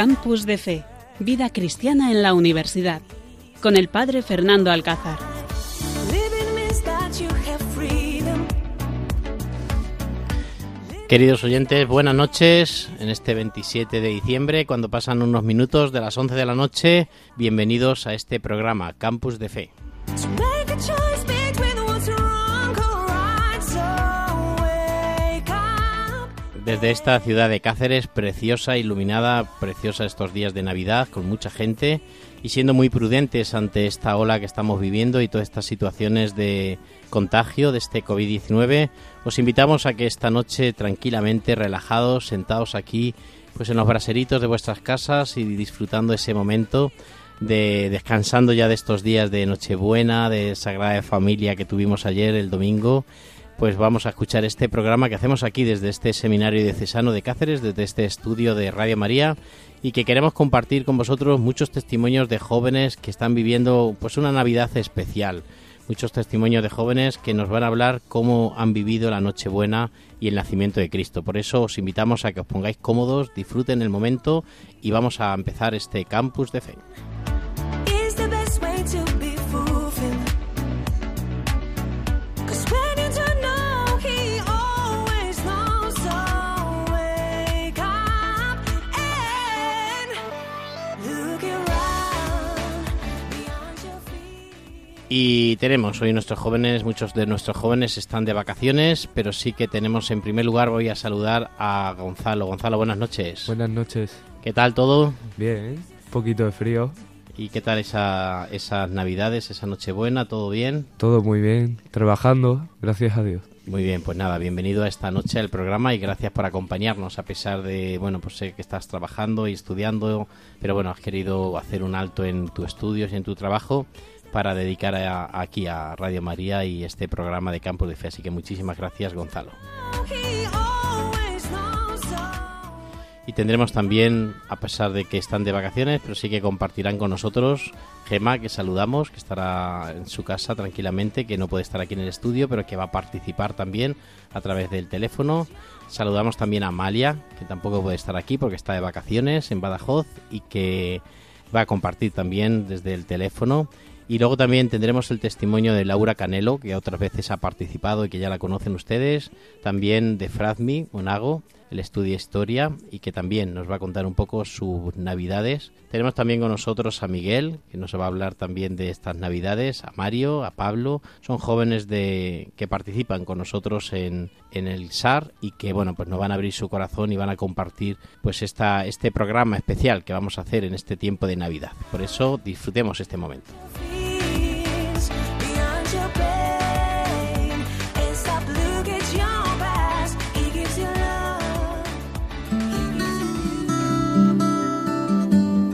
Campus de Fe, Vida Cristiana en la Universidad, con el Padre Fernando Alcázar. Queridos oyentes, buenas noches en este 27 de diciembre, cuando pasan unos minutos de las 11 de la noche. Bienvenidos a este programa Campus de Fe. Desde esta ciudad de Cáceres, preciosa, iluminada, preciosa estos días de Navidad, con mucha gente y siendo muy prudentes ante esta ola que estamos viviendo y todas estas situaciones de contagio de este COVID-19, os invitamos a que esta noche tranquilamente, relajados, sentados aquí, pues en los braseritos de vuestras casas y disfrutando ese momento de descansando ya de estos días de Nochebuena, de Sagrada Familia que tuvimos ayer, el domingo, pues vamos a escuchar este programa que hacemos aquí desde este seminario de Cesano de Cáceres, desde este estudio de Radio María y que queremos compartir con vosotros muchos testimonios de jóvenes que están viviendo pues una Navidad especial muchos testimonios de jóvenes que nos van a hablar cómo han vivido la Nochebuena y el nacimiento de Cristo. Por eso os invitamos a que os pongáis cómodos, disfruten el momento y vamos a empezar este campus de fe. Y tenemos hoy nuestros jóvenes, muchos de nuestros jóvenes están de vacaciones, pero sí que tenemos en primer lugar, voy a saludar a Gonzalo. Gonzalo, buenas noches. Buenas noches. ¿Qué tal todo? Bien, un poquito de frío. ¿Y qué tal esa, esas navidades, esa Nochebuena? ¿Todo bien? Todo muy bien, trabajando, gracias a Dios. Muy bien, pues nada, bienvenido a esta noche al programa y gracias por acompañarnos a pesar de, bueno, pues sé que estás trabajando y estudiando, pero bueno, has querido hacer un alto en tus estudios y en tu trabajo para dedicar aquí a Radio María y este programa de Campo de Fe. Así que muchísimas gracias, Gonzalo. Y tendremos también, a pesar de que están de vacaciones, pero sí que compartirán con nosotros Gema, que saludamos, que estará en su casa tranquilamente, que no puede estar aquí en el estudio, pero que va a participar también a través del teléfono. Saludamos también a Amalia, que tampoco puede estar aquí porque está de vacaciones en Badajoz y que va a compartir también desde el teléfono. Y luego también tendremos el testimonio de Laura Canelo, que otras veces ha participado y que ya la conocen ustedes. También de Frazmi Monago, el estudia historia y que también nos va a contar un poco sus navidades. Tenemos también con nosotros a Miguel, que nos va a hablar también de estas navidades, a Mario, a Pablo. Son jóvenes que participan con nosotros en, en el SAR y que bueno, pues nos van a abrir su corazón y van a compartir pues esta, este programa especial que vamos a hacer en este tiempo de Navidad. Por eso disfrutemos este momento.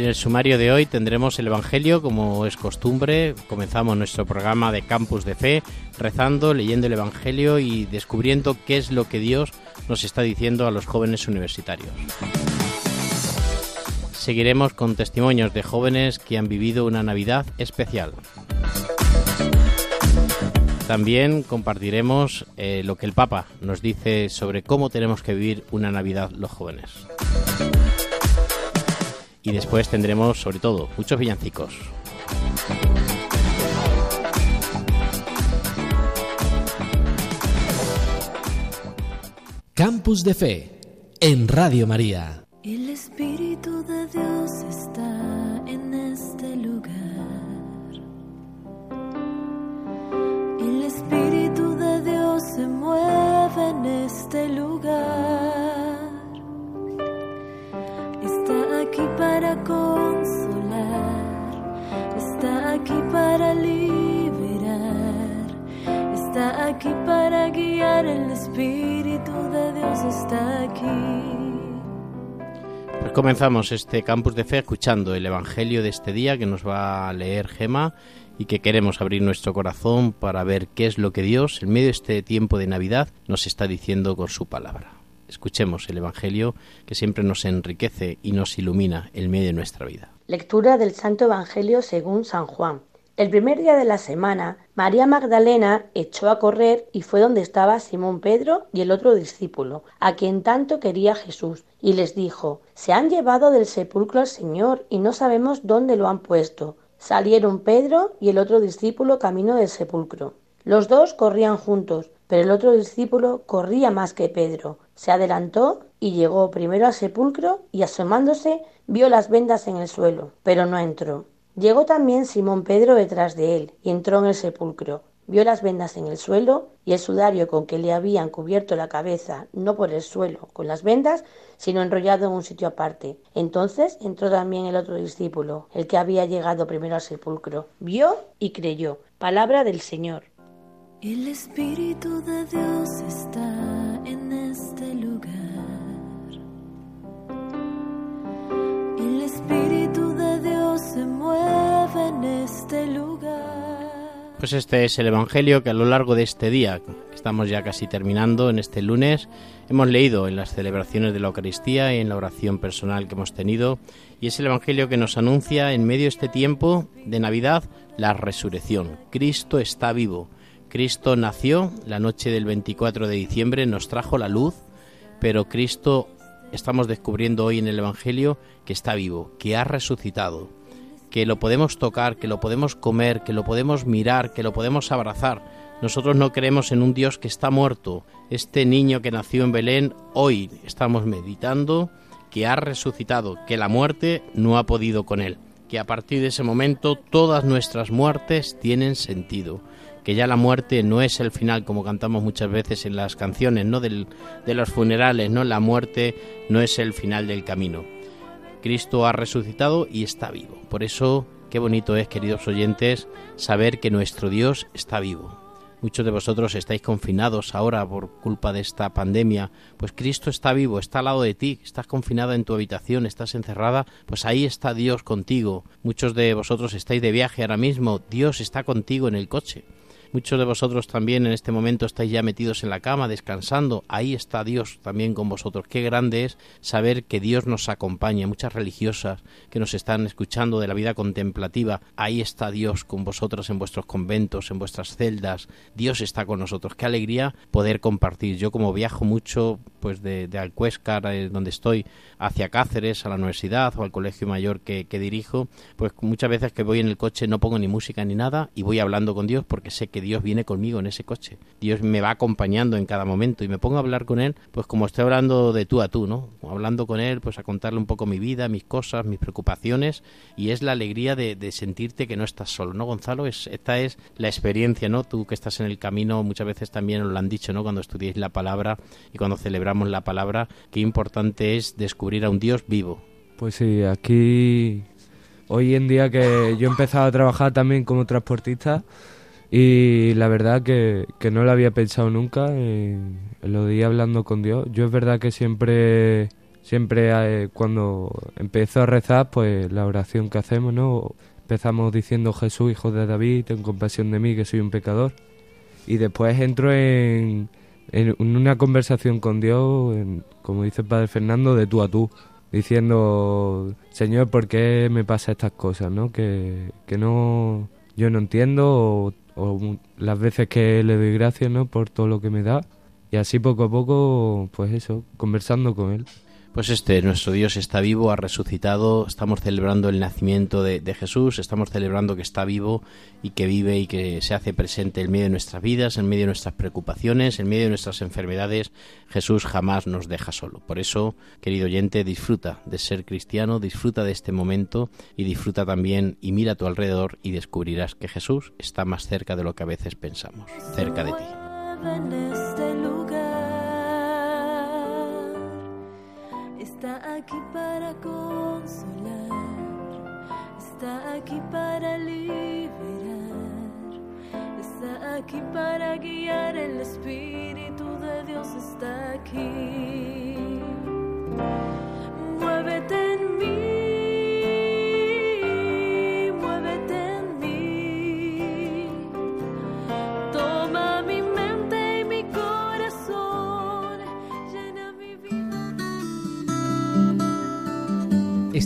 En el sumario de hoy tendremos el Evangelio, como es costumbre. Comenzamos nuestro programa de Campus de Fe rezando, leyendo el Evangelio y descubriendo qué es lo que Dios nos está diciendo a los jóvenes universitarios. Seguiremos con testimonios de jóvenes que han vivido una Navidad especial. También compartiremos eh, lo que el Papa nos dice sobre cómo tenemos que vivir una Navidad los jóvenes. Y después tendremos, sobre todo, muchos villancicos. Campus de Fe en Radio María. El Espíritu de Dios está en este lugar. El Espíritu de Dios se mueve en este lugar. Está aquí para consolar. Está aquí para liberar. Está aquí para guiar. El Espíritu de Dios está aquí. Pues comenzamos este campus de fe escuchando el Evangelio de este día que nos va a leer Gema y que queremos abrir nuestro corazón para ver qué es lo que Dios en medio de este tiempo de Navidad nos está diciendo con su palabra. Escuchemos el Evangelio que siempre nos enriquece y nos ilumina en medio de nuestra vida. Lectura del Santo Evangelio según San Juan. El primer día de la semana, María Magdalena echó a correr y fue donde estaba Simón Pedro y el otro discípulo, a quien tanto quería Jesús, y les dijo, Se han llevado del sepulcro al Señor y no sabemos dónde lo han puesto. Salieron Pedro y el otro discípulo camino del sepulcro. Los dos corrían juntos, pero el otro discípulo corría más que Pedro. Se adelantó y llegó primero al sepulcro y asomándose vio las vendas en el suelo, pero no entró. Llegó también Simón Pedro detrás de él y entró en el sepulcro. Vio las vendas en el suelo y el sudario con que le habían cubierto la cabeza, no por el suelo, con las vendas, sino enrollado en un sitio aparte. Entonces entró también el otro discípulo, el que había llegado primero al sepulcro. Vio y creyó. Palabra del Señor. El Espíritu de Dios está en este lugar. El Espíritu de Dios se mueve en este lugar. Pues este es el Evangelio que a lo largo de este día, estamos ya casi terminando en este lunes, hemos leído en las celebraciones de la Eucaristía y en la oración personal que hemos tenido, y es el Evangelio que nos anuncia en medio de este tiempo de Navidad la resurrección. Cristo está vivo. Cristo nació la noche del 24 de diciembre, nos trajo la luz, pero Cristo estamos descubriendo hoy en el Evangelio que está vivo, que ha resucitado, que lo podemos tocar, que lo podemos comer, que lo podemos mirar, que lo podemos abrazar. Nosotros no creemos en un Dios que está muerto. Este niño que nació en Belén, hoy estamos meditando que ha resucitado, que la muerte no ha podido con él, que a partir de ese momento todas nuestras muertes tienen sentido que ya la muerte no es el final como cantamos muchas veces en las canciones no Del, de los funerales no la muerte no es el final del camino. Cristo ha resucitado y está vivo. Por eso qué bonito es queridos oyentes saber que nuestro Dios está vivo. Muchos de vosotros estáis confinados ahora por culpa de esta pandemia, pues Cristo está vivo, está al lado de ti, estás confinada en tu habitación, estás encerrada, pues ahí está Dios contigo. Muchos de vosotros estáis de viaje ahora mismo, Dios está contigo en el coche. Muchos de vosotros también en este momento estáis ya metidos en la cama, descansando. Ahí está Dios también con vosotros. Qué grande es saber que Dios nos acompaña. Muchas religiosas que nos están escuchando de la vida contemplativa. Ahí está Dios con vosotros en vuestros conventos, en vuestras celdas. Dios está con nosotros. Qué alegría poder compartir. Yo como viajo mucho pues de, de eh, donde estoy, hacia Cáceres, a la universidad o al colegio mayor que, que dirijo, pues muchas veces que voy en el coche no pongo ni música ni nada y voy hablando con Dios porque sé que Dios viene conmigo en ese coche. Dios me va acompañando en cada momento y me pongo a hablar con Él, pues como estoy hablando de tú a tú, ¿no? Hablando con Él, pues a contarle un poco mi vida, mis cosas, mis preocupaciones y es la alegría de, de sentirte que no estás solo, ¿no, Gonzalo? Es, esta es la experiencia, ¿no? Tú que estás en el camino, muchas veces también os lo han dicho, ¿no? Cuando estudiáis la palabra y cuando celebramos la palabra, qué importante es descubrir a un Dios vivo. Pues sí, aquí hoy en día que yo he empezado a trabajar también como transportista y la verdad que, que no lo había pensado nunca los días hablando con Dios. Yo es verdad que siempre, siempre eh, cuando empiezo a rezar, pues la oración que hacemos, ¿no? Empezamos diciendo Jesús, hijo de David, ten compasión de mí, que soy un pecador. Y después entro en, en una conversación con Dios, en- como dice el Padre Fernando, de tú a tú, diciendo, Señor, ¿por qué me pasa estas cosas? ¿no? Que, que no, yo no entiendo, o las veces que le doy gracias ¿no? por todo lo que me da. Y así poco a poco, pues eso, conversando con Él. Pues este, nuestro Dios está vivo, ha resucitado, estamos celebrando el nacimiento de, Jesús, estamos celebrando que está vivo y que vive y que se hace presente en medio de nuestras vidas, en medio de nuestras preocupaciones, en medio de nuestras enfermedades. Jesús jamás nos deja solo. Por eso, querido oyente, disfruta de ser cristiano, disfruta de este momento y disfruta también y mira a tu alrededor y descubrirás que Jesús está más cerca de lo que a veces pensamos, cerca de ti. Está aquí para consolar, está aquí para liberar, está aquí para guiar. El Espíritu de Dios está aquí. Muévete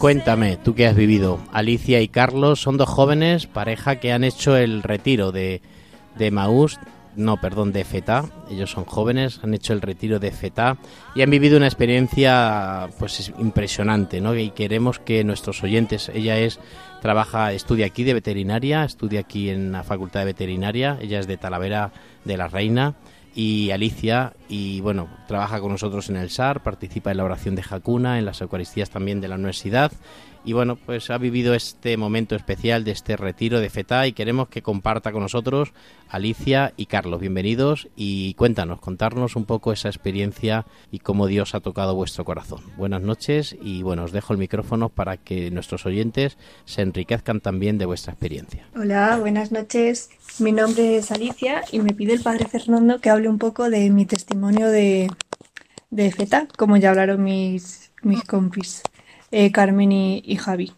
Cuéntame, tú que has vivido. Alicia y Carlos son dos jóvenes, pareja que han hecho el retiro de, de Maús, no, perdón, de FETA. Ellos son jóvenes, han hecho el retiro de FETA y han vivido una experiencia pues es impresionante, ¿no? Y queremos que nuestros oyentes, ella es trabaja, estudia aquí de veterinaria, estudia aquí en la Facultad de Veterinaria, ella es de Talavera de la Reina y Alicia y bueno, trabaja con nosotros en el SAR, participa en la oración de Jacuna, en las Eucaristías también de la universidad y bueno, pues ha vivido este momento especial de este retiro de FETA y queremos que comparta con nosotros Alicia y Carlos. Bienvenidos y cuéntanos, contarnos un poco esa experiencia y cómo Dios ha tocado vuestro corazón. Buenas noches y bueno, os dejo el micrófono para que nuestros oyentes se enriquezcan también de vuestra experiencia. Hola, buenas noches. Mi nombre es Alicia y me pide el padre Fernando que hable un poco de mi testimonio de, de FETA, como ya hablaron mis, mis compis, eh, Carmen y, Javi.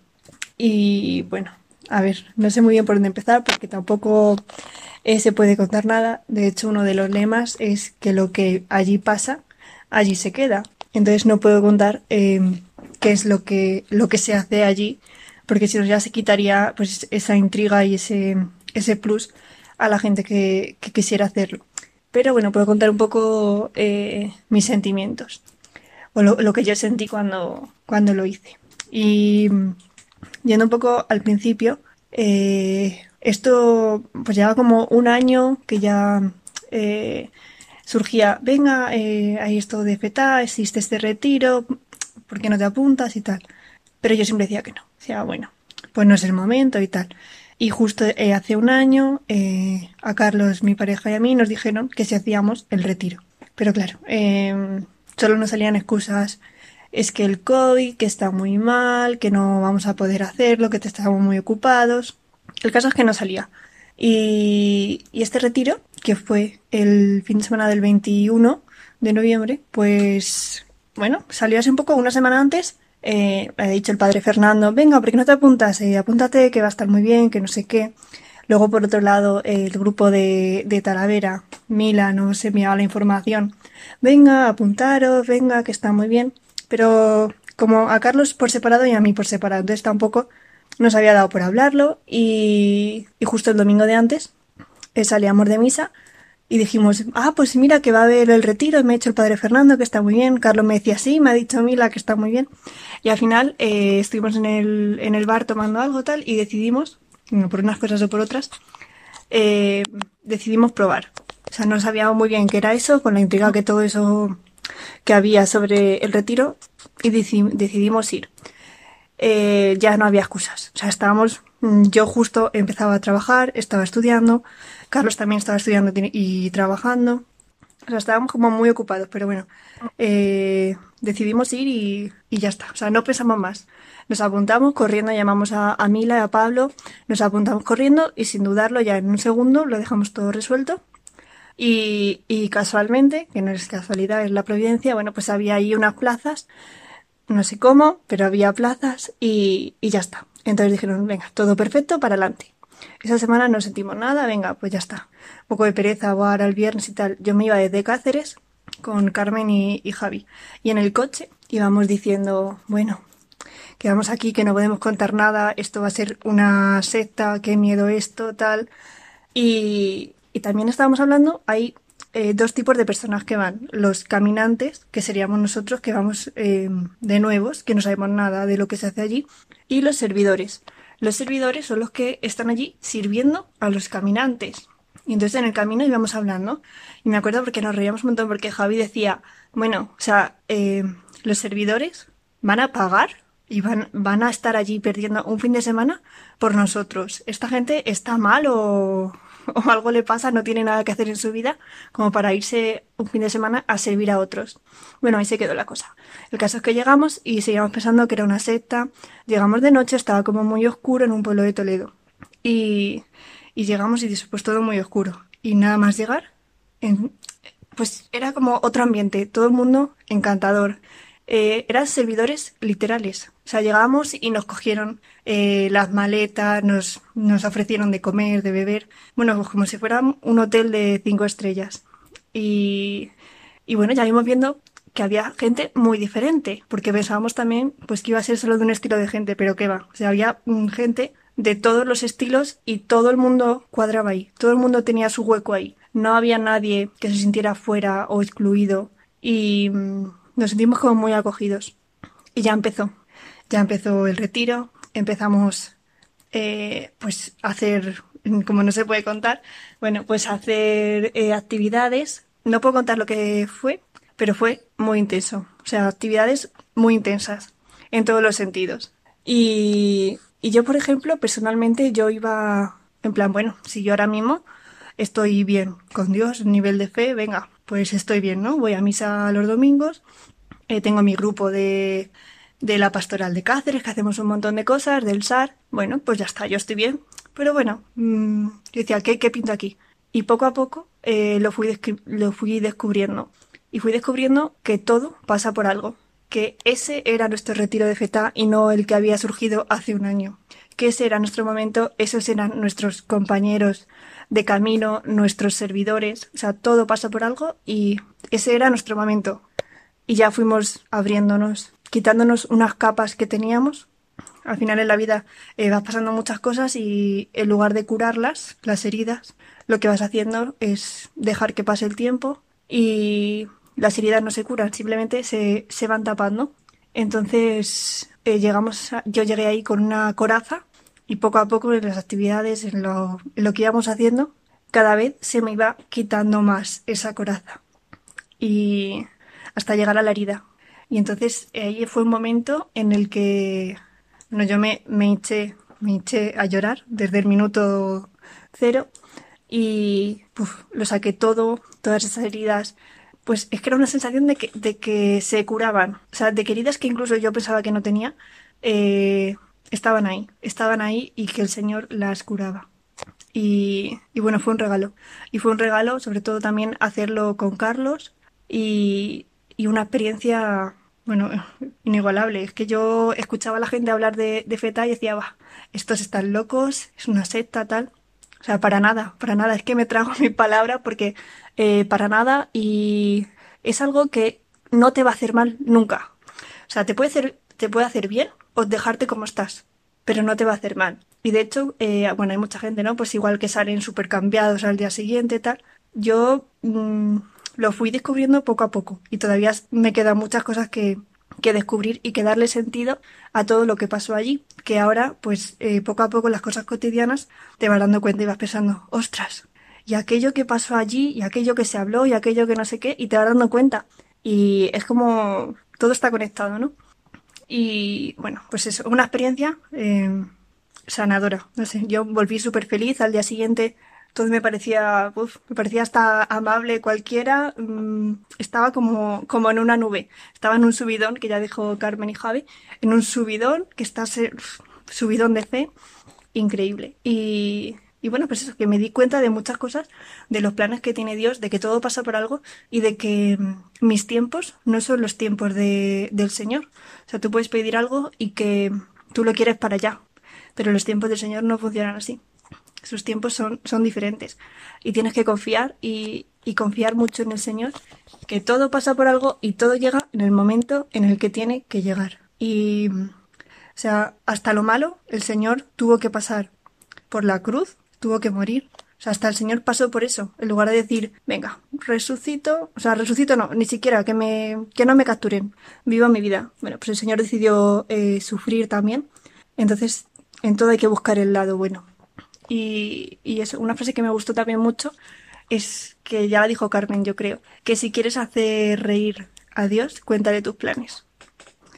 Y bueno, a ver, no sé muy bien por dónde empezar porque tampoco eh, se puede contar nada. De hecho, uno de los lemas es que lo que allí pasa, allí se queda. Entonces no puedo contar eh, qué es lo que, lo que se hace allí, porque si no ya se quitaría pues esa intriga y ese, ese plus a la gente que, que quisiera hacerlo. Pero bueno, puedo contar un poco eh, mis sentimientos o lo, que yo sentí cuando, cuando lo hice. Y yendo un poco al principio, eh, esto pues lleva como un año que ya eh, surgía, venga, eh, hay esto de FETA, existe este retiro, ¿por qué no te apuntas y tal? Pero yo siempre decía que no, decía, bueno, pues no es el momento y tal. Y justo eh, hace un año eh, a Carlos, mi pareja y a mí nos dijeron que si hacíamos el retiro. Pero claro, eh, solo nos salían excusas. Es que el COVID, que está muy mal, que no vamos a poder hacerlo, que estamos muy ocupados. El caso es que no salía. Y, este retiro, que fue el fin de semana del 21 de noviembre, pues bueno, salió hace un poco, una semana antes, eh, ha dicho el padre Fernando, venga, ¿por qué no te apuntas? Eh, apúntate, que va a estar muy bien, que no sé qué. Luego, por otro lado, el grupo de, de Talavera, Mila, no se enviaba la información. Venga, apuntaros, venga, que está muy bien. Pero como a Carlos por separado y a mí por separado, entonces tampoco nos había dado por hablarlo. Y, justo el domingo de antes eh, salíamos de misa y dijimos, ah, pues mira que va a haber el retiro, me ha dicho el padre Fernando que está muy bien, Carlos me decía sí, me ha dicho Mila que está muy bien. Y al final eh, estuvimos en el, en el bar tomando algo tal y decidimos, por unas cosas o por otras, eh, decidimos probar. O sea, no sabíamos muy bien qué era eso, con la intriga que todo eso que había sobre el retiro y deci decidimos ir. Eh, ya no había excusas. O sea, estábamos, yo justo empezaba a trabajar, estaba estudiando, Carlos también estaba estudiando y trabajando. O sea, estábamos como muy ocupados, pero bueno, eh, decidimos ir y, y, ya está. O sea, no pensamos más. Nos apuntamos corriendo, llamamos a, a Mila y a Pablo, nos apuntamos corriendo y sin dudarlo ya en un segundo lo dejamos todo resuelto. Y, casualmente, que no es casualidad, es la providencia, bueno, pues había ahí unas plazas, no sé cómo, pero había plazas y, y ya está. Entonces dijeron, venga, todo perfecto, para adelante. Esa semana no sentimos nada, venga, pues ya está. Un poco de pereza, ahora el viernes y tal. Yo me iba desde Cáceres con Carmen y, y, Javi. Y en el coche íbamos diciendo, bueno, quedamos aquí, que no podemos contar nada, esto va a ser una secta, qué miedo esto, tal. Y, y también estábamos hablando, hay eh, dos tipos de personas que van. Los caminantes, que seríamos nosotros, que vamos eh, de nuevos, que no sabemos nada de lo que se hace allí. Y los servidores. Los servidores son los que están allí sirviendo a los caminantes. Y entonces en el camino íbamos hablando. Y me acuerdo porque nos reíamos un montón porque Javi decía, bueno, o sea, eh, los servidores van a pagar. y van, van a estar allí perdiendo un fin de semana por nosotros. Esta gente está mal o, o algo le pasa, no tiene nada que hacer en su vida como para irse un fin de semana a servir a otros. Bueno, ahí se quedó la cosa. El caso es que llegamos y seguíamos pensando que era una secta. Llegamos de noche, estaba como muy oscuro en un pueblo de Toledo. Y, y llegamos y dice, pues todo muy oscuro. Y nada más llegar, pues era como otro ambiente, todo el mundo encantador. Eh, eran servidores literales. O sea, llegamos y nos cogieron eh, las maletas, nos, nos ofrecieron de comer, de beber. Bueno, pues como si fuera un hotel de cinco estrellas. Y, y bueno, ya vimos viendo que había gente muy diferente, porque pensábamos también pues que iba a ser solo de un estilo de gente, pero que va. O sea, había mm, gente de todos los estilos y todo el mundo cuadraba ahí. Todo el mundo tenía su hueco ahí. No había nadie que se sintiera fuera o excluido. Y mm, nos sentimos como muy acogidos. Y ya empezó. Ya empezó el retiro. Empezamos eh, pues a hacer, como no se puede contar, bueno, pues a hacer eh, actividades. No puedo contar lo que fue, pero fue muy intenso. O sea, actividades muy intensas en todos los sentidos. Y, y yo, por ejemplo, personalmente yo iba en plan, bueno, si yo ahora mismo estoy bien con Dios, nivel de fe, venga, pues estoy bien, ¿no? Voy a misa los domingos, eh, tengo mi grupo de, de la pastoral de Cáceres, que hacemos un montón de cosas, del SAR, bueno, pues ya está, yo estoy bien. Pero bueno, mmm, yo decía, ¿qué, ¿qué pinto aquí? Y poco a poco eh, lo, fui lo fui descubriendo. Y fui descubriendo que todo pasa por algo. Que ese era nuestro retiro de feta y no el que había surgido hace un año. Que ese era nuestro momento, esos eran nuestros compañeros de camino, nuestros servidores. O sea, todo pasa por algo y ese era nuestro momento. Y ya fuimos abriéndonos, quitándonos unas capas que teníamos al final en la vida eh, vas pasando muchas cosas y en lugar de curarlas, las heridas, lo que vas haciendo es dejar que pase el tiempo y las heridas no se curan, simplemente se, se van tapando. Entonces eh, llegamos, yo llegué ahí con una coraza y poco a poco en las actividades, en lo, en lo que íbamos haciendo, cada vez se me iba quitando más esa coraza y hasta llegar a la herida. Y entonces ahí fue un momento en el que bueno, yo me, me, eché, me eché a llorar desde el minuto cero y lo saqué todo, todas esas heridas. Pues es que era una sensación de que, de que se curaban. O sea, de que heridas que incluso yo pensaba que no tenía, eh, estaban ahí, estaban ahí y que el Señor las curaba. Y, y, bueno, fue un regalo. Y fue un regalo, sobre todo también hacerlo con Carlos y, y una experiencia bueno, inigualable. Es que yo escuchaba a la gente hablar de, de feta y decía, estos están locos, es una secta, tal. O sea, para nada, para nada. Es que me trago mi palabra porque eh, para nada y es algo que no te va a hacer mal nunca. O sea, te puede hacer, te puede hacer bien o dejarte como estás, pero no te va a hacer mal. Y de hecho, eh, bueno, hay mucha gente, ¿no? Pues igual que salen súper cambiados al día siguiente, tal. Yo mmm, lo fui descubriendo poco a poco y todavía me quedan muchas cosas que, que descubrir y que darle sentido a todo lo que pasó allí, que ahora, pues eh, poco a poco las cosas cotidianas te vas dando cuenta y vas pensando, ostras, y aquello que pasó allí, y aquello que se habló, y aquello que no sé qué, y te vas dando cuenta. Y es como todo está conectado, ¿no? Y bueno, pues es una experiencia eh, sanadora. No sé, yo volví súper feliz al día siguiente todo me parecía, me parecía hasta amable cualquiera. Mmm, estaba como, como en una nube. Estaba en un subidón, que ya dijo Carmen y Javi, en un subidón que está subidón de fe, increíble. Y, y bueno, pues eso, que me di cuenta de muchas cosas, de los planes que tiene Dios, de que todo pasa por algo y de que mis tiempos no son los tiempos de, del Señor. O sea, tú puedes pedir algo y que tú lo quieres para allá, pero los tiempos del Señor no funcionan así sus tiempos son, son diferentes. Y tienes que confiar y, confiar mucho en el Señor, que todo pasa por algo y todo llega en el momento en el que tiene que llegar. Y, o sea, hasta lo malo, el Señor tuvo que pasar por la cruz, tuvo que morir. O sea, hasta el Señor pasó por eso, en lugar de decir, venga, resucito, o sea, resucito no, ni siquiera que me, que no me capturen, viva mi vida. Bueno, pues el Señor decidió eh, sufrir también. Entonces, en todo hay que buscar el lado bueno. Y, y es una frase que me gustó también mucho es que ya la dijo Carmen, yo creo, que si quieres hacer reír a Dios, cuéntale tus planes.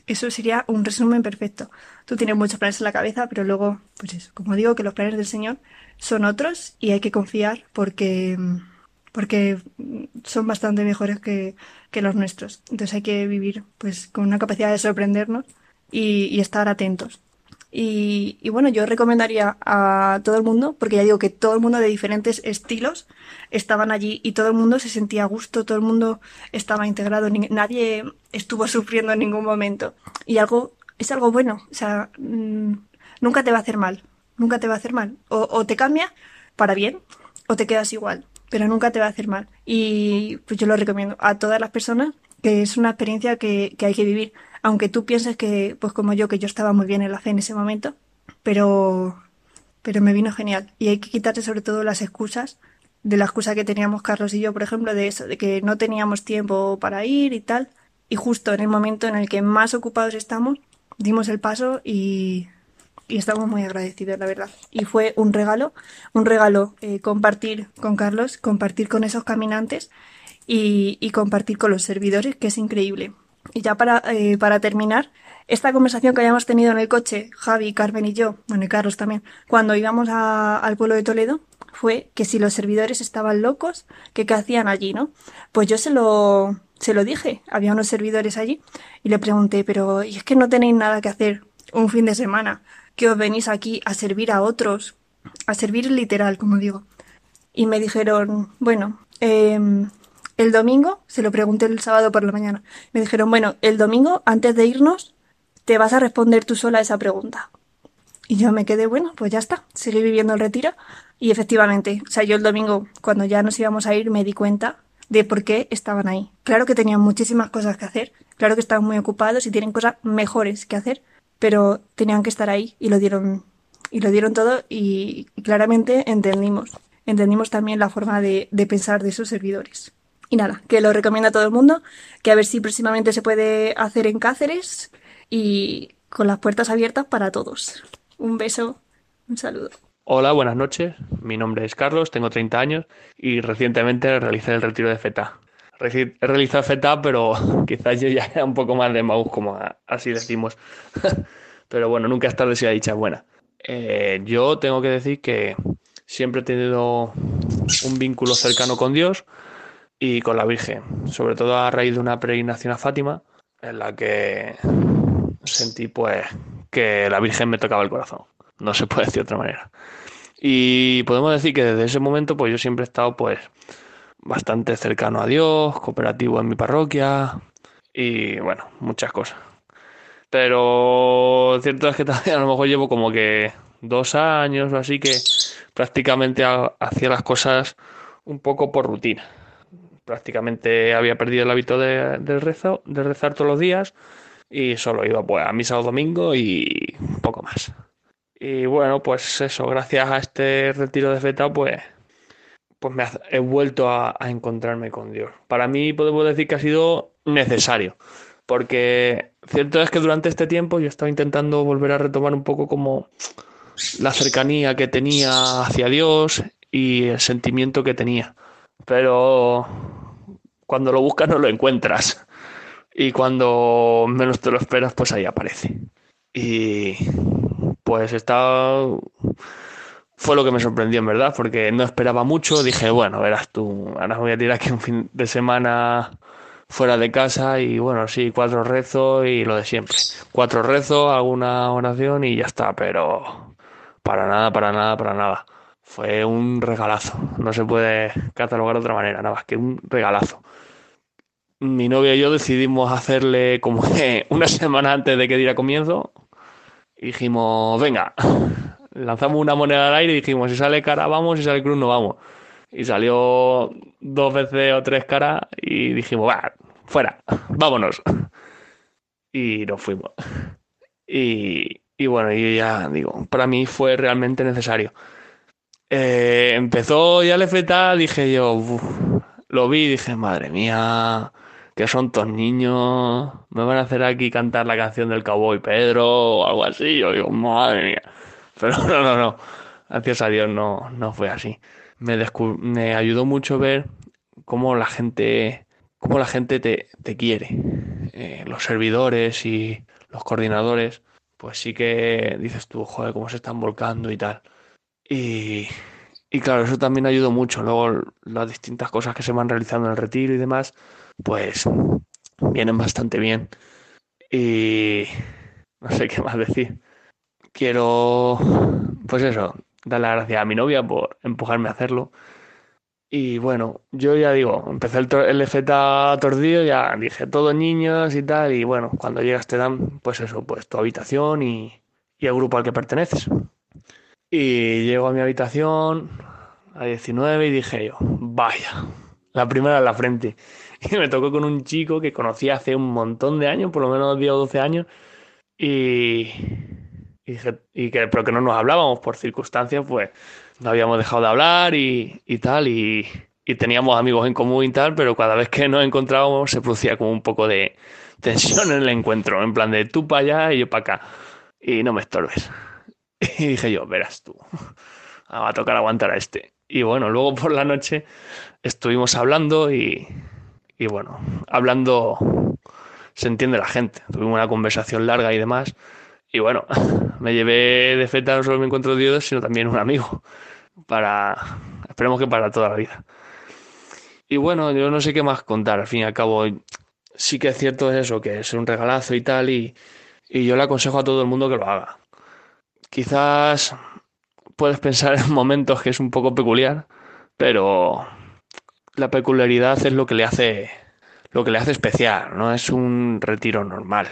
Eso sería un resumen perfecto. Tú tienes muchos planes en la cabeza, pero luego, pues eso, como digo, que los planes del Señor son otros y hay que confiar porque, porque son bastante mejores que, que los nuestros. Entonces hay que vivir pues con una capacidad de sorprendernos y, y estar atentos. Y, y, bueno, yo recomendaría a todo el mundo, porque ya digo que todo el mundo de diferentes estilos estaban allí y todo el mundo se sentía a gusto, todo el mundo estaba integrado, nadie estuvo sufriendo en ningún momento. Y algo, es algo bueno, o sea, mmm, nunca te va a hacer mal, nunca te va a hacer mal. O, o, te cambia para bien o te quedas igual, pero nunca te va a hacer mal. Y pues yo lo recomiendo a todas las personas, que es una experiencia que hay que vivir aunque tú pienses que, pues como yo, que yo estaba muy bien en la fe en ese momento, pero, pero me vino genial. Y hay que quitarse sobre todo las excusas, de la excusa que teníamos Carlos y yo, por ejemplo, de eso, de que no teníamos tiempo para ir y tal. Y justo en el momento en el que más ocupados estamos, dimos el paso y, y estamos muy agradecidos, la verdad. Y fue un regalo, un regalo eh, compartir con Carlos, compartir con esos caminantes y, y compartir con los servidores, que es increíble. Y ya para, eh, para terminar, esta conversación que habíamos tenido en el coche, Javi, Carmen y yo, bueno, y Carlos también, cuando íbamos a, al pueblo de Toledo, fue que si los servidores estaban locos, que qué hacían allí, ¿no? Pues yo se lo, se lo dije, había unos servidores allí, y le pregunté, pero ¿y es que no tenéis nada que hacer un fin de semana? Que os venís aquí a servir a otros, a servir literal, como digo. Y me dijeron, bueno, eh, el domingo, se lo pregunté el sábado por la mañana, me dijeron, bueno, el domingo, antes de irnos, te vas a responder tú sola esa pregunta. Y yo me quedé, bueno, pues ya está, seguí viviendo el retiro. Y efectivamente, o sea, yo el domingo, cuando ya nos íbamos a ir, me di cuenta de por qué estaban ahí. Claro que tenían muchísimas cosas que hacer, claro que estaban muy ocupados y tienen cosas mejores que hacer, pero tenían que estar ahí y lo dieron, y lo dieron todo y, claramente entendimos. Entendimos también la forma de, de pensar de esos servidores. Y nada, que lo recomiendo a todo el mundo, que a ver si próximamente se puede hacer en Cáceres y con las puertas abiertas para todos. Un beso, un saludo. Hola, buenas noches. Mi nombre es Carlos, tengo 30 años y recientemente realicé el retiro de FETA. He realizado FETA, pero quizás yo ya era un poco más de Maús, como así decimos. pero bueno, nunca es tarde si la dicha es buena. Eh, yo tengo que decir que siempre he tenido un vínculo cercano con Dios y con la Virgen, sobre todo a raíz de una peregrinación a Fátima, en la que sentí pues que la Virgen me tocaba el corazón, no se puede decir de otra manera. Y podemos decir que desde ese momento pues yo siempre he estado pues bastante cercano a Dios, cooperativo en mi parroquia y bueno, muchas cosas. Pero cierto es que también a lo mejor llevo como que dos años o así que prácticamente hacía las cosas un poco por rutina prácticamente había perdido el hábito de, de, rezar todos los días y solo iba pues a misa o domingo y poco más. Y bueno, pues eso, gracias a este retiro de feta, pues, pues me he vuelto a, a encontrarme con Dios. Para mí podemos decir que ha sido necesario, porque cierto es que durante este tiempo yo estaba intentando volver a retomar un poco como la cercanía que tenía hacia Dios y el sentimiento que tenía. Pero cuando lo buscas no lo encuentras. Y cuando menos te lo esperas, pues ahí aparece. Y pues está... Fue lo que me sorprendió en verdad, porque no esperaba mucho. Dije, bueno, verás tú, ahora voy a tirar aquí un fin de semana fuera de casa y bueno, sí, cuatro rezos y lo de siempre. Cuatro rezos, alguna oración y ya está, pero para nada, para nada, para nada. Fue un regalazo, no se puede catalogar de otra manera, nada más que un regalazo mi novia y yo decidimos hacerle como que una semana antes de que diera comienzo. Dijimos, venga, lanzamos una moneda al aire y dijimos, si sale cara vamos, si sale cruz no vamos. Y salió dos veces o tres caras y dijimos, va, fuera, vámonos. Y nos fuimos. Y, y bueno, y ya digo, para mí fue realmente necesario. Eh, empezó ya el FETA, dije yo, lo vi dije, madre mía, que son todos niños, me van a hacer aquí cantar la canción del cowboy Pedro o algo así. Yo digo, madre mía. Pero no, no, no. Gracias a Dios no, no fue así. Me, me ayudó mucho ver cómo la gente, cómo la gente te, te quiere. eh, los servidores y los coordinadores, pues sí que dices tú, joder, cómo se están volcando y tal. Y, y claro, eso también ayudó mucho. Luego las distintas cosas que se van realizando en el retiro y demás, pues vienen bastante bien. Y no sé qué más decir. Quiero, pues eso, dar las gracias a mi novia por empujarme a hacerlo. Y bueno, yo ya digo, empecé el, el FZ tordillo, ya dije, todos niños y tal, y bueno, cuando llegas te dan, pues eso, pues tu habitación y, y el grupo al que perteneces. Y llego a mi habitación a 19 y dije yo, vaya, la primera en la frente. Y me tocó con un chico que conocí hace un montón de años, por lo menos 10 o 12 años, y, y, dije, y que, pero que no nos hablábamos por circunstancias, pues no habíamos dejado de hablar y, y tal, y, y, teníamos amigos en común y tal, pero cada vez que nos encontrábamos se producía como un poco de tensión en el encuentro, en plan de tú para allá y yo para acá, y no me estorbes. Y dije yo, verás tú, va a tocar aguantar a este. Y bueno, luego por la noche estuvimos hablando y, y bueno, hablando se entiende la gente. Tuvimos una conversación larga y demás. Y bueno, me llevé de feta no solo mi encuentro de Dios, sino también un amigo. Para, esperemos que para toda la vida. Y bueno, yo no sé qué más contar. Al fin y al cabo, sí que es cierto eso, que es un regalazo y tal. Y, y yo le aconsejo a todo el mundo que lo haga. Quizás puedes pensar en momentos que es un poco peculiar, pero la peculiaridad es lo que le hace lo que le hace especial, no es un retiro normal,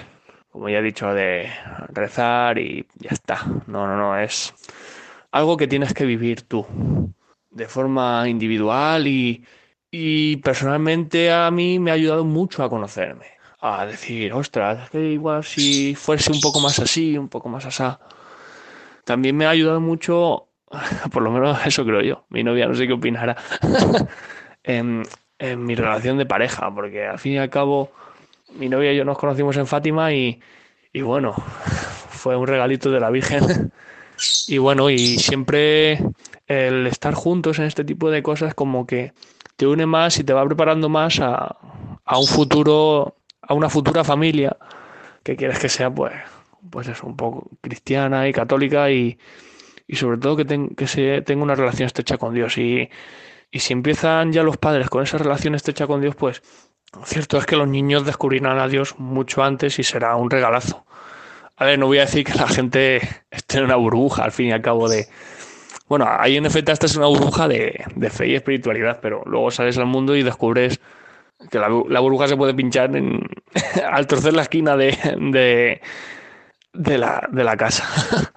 como ya he dicho de rezar y ya está. No, no, no, es algo que tienes que vivir tú de forma individual y, y personalmente a mí me ha ayudado mucho a conocerme, a decir, ostras, que igual si fuese un poco más así, un poco más asá. También me ha ayudado mucho, por lo menos eso creo yo, mi novia no sé qué opinará, en, en, mi relación de pareja, porque al fin y al cabo mi novia y yo nos conocimos en Fátima y, y bueno, fue un regalito de la Virgen. y bueno, y siempre el estar juntos en este tipo de cosas como que te une más y te va preparando más a, a un futuro, a una futura familia que quieres que sea pues pues eso, un poco cristiana y católica y, y sobre todo que, que se tenga una relación estrecha con Dios. Y, y si empiezan ya los padres con esa relación estrecha con Dios, pues cierto es que los niños descubrirán a Dios mucho antes y será un regalazo. A ver, no voy a decir que la gente esté en una burbuja al fin y al cabo de... Bueno, ahí en efecto esta es una burbuja de, de fe y espiritualidad, pero luego sales al mundo y descubres que la, burbuja se puede pinchar en, al torcer la esquina de de la, de la casa.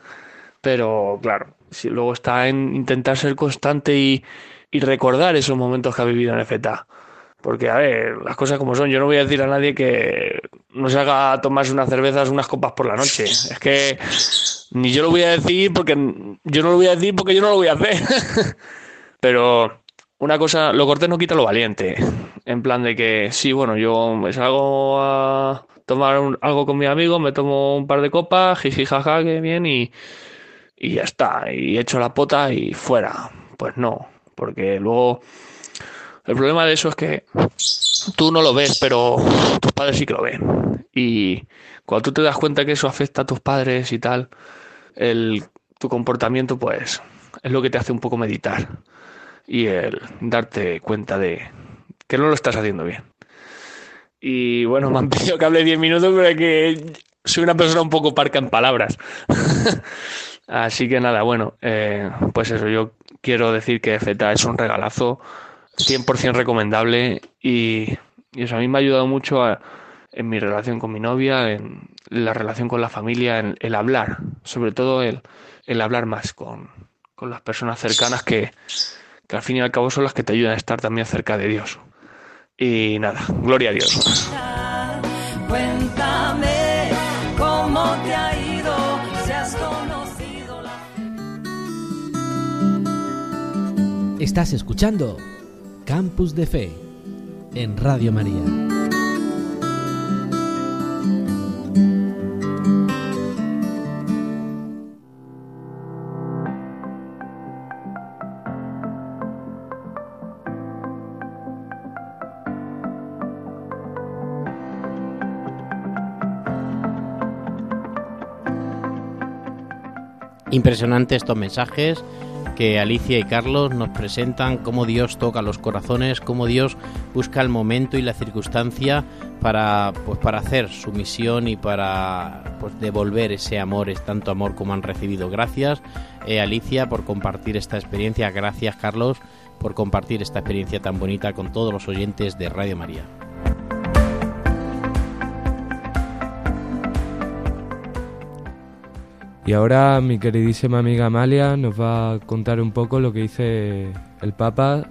Pero claro, si luego está en intentar ser constante y, y recordar esos momentos que ha vivido en FTA. Porque, a ver, las cosas como son, yo no voy a decir a nadie que no se haga tomarse unas cervezas, unas copas por la noche. Es que ni yo lo voy a decir porque yo no lo voy a decir porque yo no lo voy a hacer. Pero una cosa, lo cortés no quita lo valiente. En plan de que sí, bueno, yo me salgo a tomar algo con mi amigo, me tomo un par de copas, jiji, jaja, que bien, y, y ya está. Y echo la pota y fuera. Pues no, porque luego el problema de eso es que tú no lo ves, pero tus padres sí que lo ven. Y cuando tú te das cuenta que eso afecta a tus padres y tal, el, tu comportamiento, pues, es lo que te hace un poco meditar. Y el darte cuenta de que no lo estás haciendo bien. Y bueno, me han pedido que hable 10 minutos, pero es que soy una persona un poco parca en palabras. Así que nada, bueno, eh, pues eso, yo quiero decir que Feta es un regalazo 100% recomendable y, y, eso a mí me ha ayudado mucho a, en mi relación con mi novia, en la relación con la familia, en el hablar, sobre todo el, el hablar más con, con las personas cercanas que, que al fin y al cabo son las que te ayudan a estar también cerca de Dios. Y nada, gloria a Dios. Cuéntame cómo te ha ido, si has conocido la... Estás escuchando Campus de Fe en Radio María. Impresionante estos mensajes que Alicia y Carlos nos presentan cómo Dios toca los corazones, cómo Dios busca el momento y la circunstancia para, pues, para hacer su misión y para pues, devolver ese amor, es tanto amor como han recibido. Gracias eh, Alicia por compartir esta experiencia, gracias Carlos por compartir esta experiencia tan bonita con todos los oyentes de Radio María. Y ahora mi queridísima amiga Amalia nos va a contar un poco lo que dice el Papa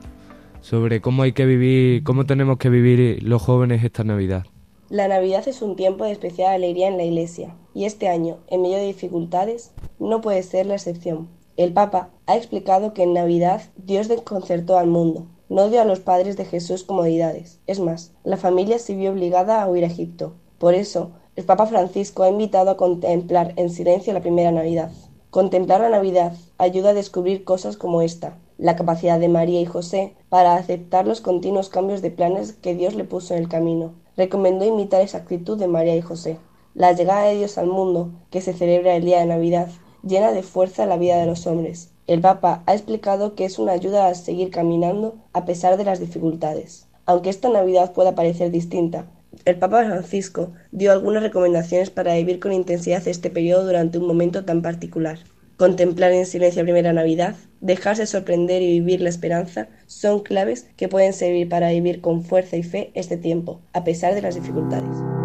sobre cómo hay que vivir, cómo tenemos que vivir los jóvenes esta Navidad. La Navidad es un tiempo de especial alegría en la Iglesia y este año, en medio de dificultades, no puede ser la excepción. El Papa ha explicado que en Navidad Dios desconcertó al mundo, no dio a los padres de Jesús comodidades. Es más, la familia se vio obligada a huir a Egipto. Por eso, el Papa Francisco ha invitado a contemplar en silencio la primera Navidad. Contemplar la Navidad ayuda a descubrir cosas como esta, la capacidad de María y José para aceptar los continuos cambios de planes que Dios le puso en el camino. Recomendó imitar esa actitud de María y José. La llegada de Dios al mundo, que se celebra el día de Navidad, llena de fuerza la vida de los hombres. El Papa ha explicado que es una ayuda a seguir caminando a pesar de las dificultades. Aunque esta Navidad pueda parecer distinta, el Papa Francisco dio algunas recomendaciones para vivir con intensidad este periodo durante un momento tan particular. Contemplar en silencio la primera Navidad, dejarse sorprender y vivir la esperanza son claves que pueden servir para vivir con fuerza y fe este tiempo, a pesar de las dificultades.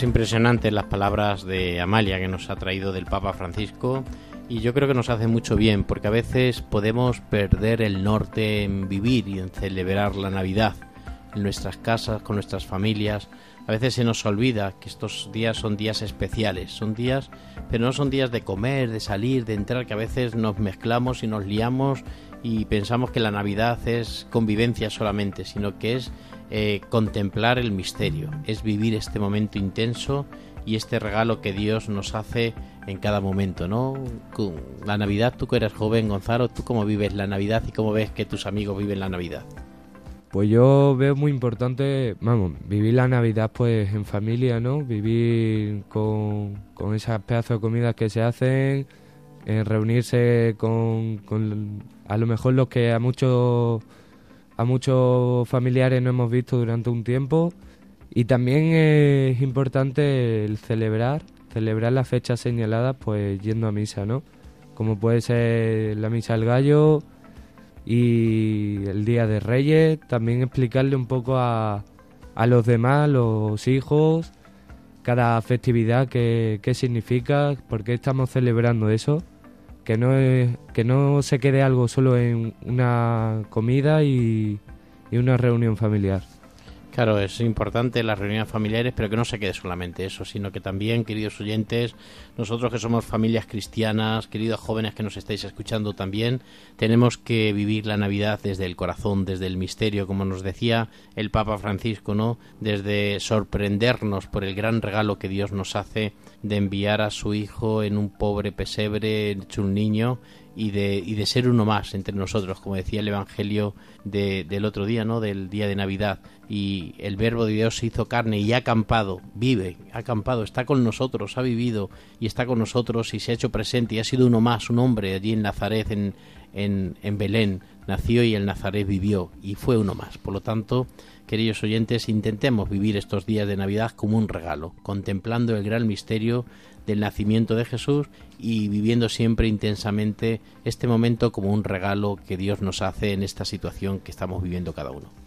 Pues impresionantes las palabras de Amalia que nos ha traído del Papa Francisco y yo creo que nos hace mucho bien porque a veces podemos perder el norte en vivir y en celebrar la Navidad en nuestras casas, con nuestras familias. A veces se nos olvida que estos días son días especiales, son días, pero no son días de comer, de salir, de entrar, que a veces nos mezclamos y nos liamos y pensamos que la Navidad es convivencia solamente, sino que es eh, contemplar el misterio, es vivir este momento intenso y este regalo que Dios nos hace en cada momento, ¿no? La Navidad, tú que eres joven, Gonzalo, ¿tú cómo vives la Navidad y cómo ves que tus amigos viven la Navidad? Pues yo veo muy importante, vamos, vivir la Navidad pues en familia, ¿no? Vivir con, con esas pedazos de comidas que se hacen, eh, reunirse con, con a lo mejor los que a muchos a muchos familiares no hemos visto durante un tiempo. Y también es importante el celebrar, celebrar las fechas señaladas pues yendo a misa, ¿no? Como puede ser la misa del gallo, y el Día de Reyes, también explicarle un poco a, a los demás, los hijos, cada festividad, qué, qué significa, por qué estamos celebrando eso, que no, que no se quede algo solo en una comida y, y una reunión familiar. Claro, es importante las reuniones familiares, pero que no se quede solamente eso, sino que también, queridos oyentes, nosotros que somos familias cristianas, queridos jóvenes que nos estáis escuchando también, tenemos que vivir la Navidad desde el corazón, desde el misterio, como nos decía el Papa Francisco, ¿no? Desde sorprendernos por el gran regalo que Dios nos hace de enviar a su Hijo en un pobre pesebre, hecho un niño, y de, y de ser uno más entre nosotros, como decía el Evangelio de, del otro día, ¿no? Del día de Navidad. Y el Verbo de Dios se hizo carne y ha acampado, vive, ha acampado, está con nosotros, ha vivido y está con nosotros y se ha hecho presente y ha sido uno más, un hombre allí en Nazaret, en, en, en Belén. Nació y el Nazaret vivió y fue uno más. Por lo tanto, queridos oyentes, intentemos vivir estos días de Navidad como un regalo, contemplando el gran misterio del nacimiento de Jesús y viviendo siempre intensamente este momento como un regalo que Dios nos hace en esta situación que estamos viviendo cada uno.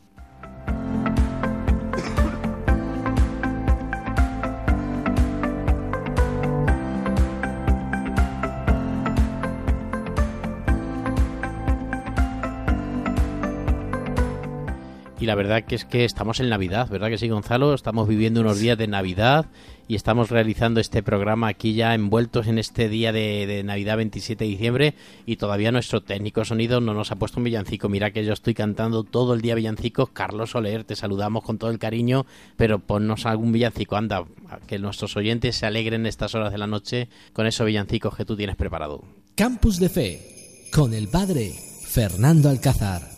Y la verdad que es que estamos en Navidad, ¿verdad que sí, Gonzalo? Estamos viviendo unos días de Navidad y estamos realizando este programa aquí ya envueltos en este día de, Navidad 27 de diciembre y todavía nuestro técnico sonido no nos ha puesto un villancico. Mira que yo estoy cantando todo el día villancicos. Carlos Soler, te saludamos con todo el cariño, pero ponnos algún villancico, anda, que nuestros oyentes se alegren estas horas de la noche con esos villancicos que tú tienes preparado. Campus de Fe con el padre Fernando Alcázar.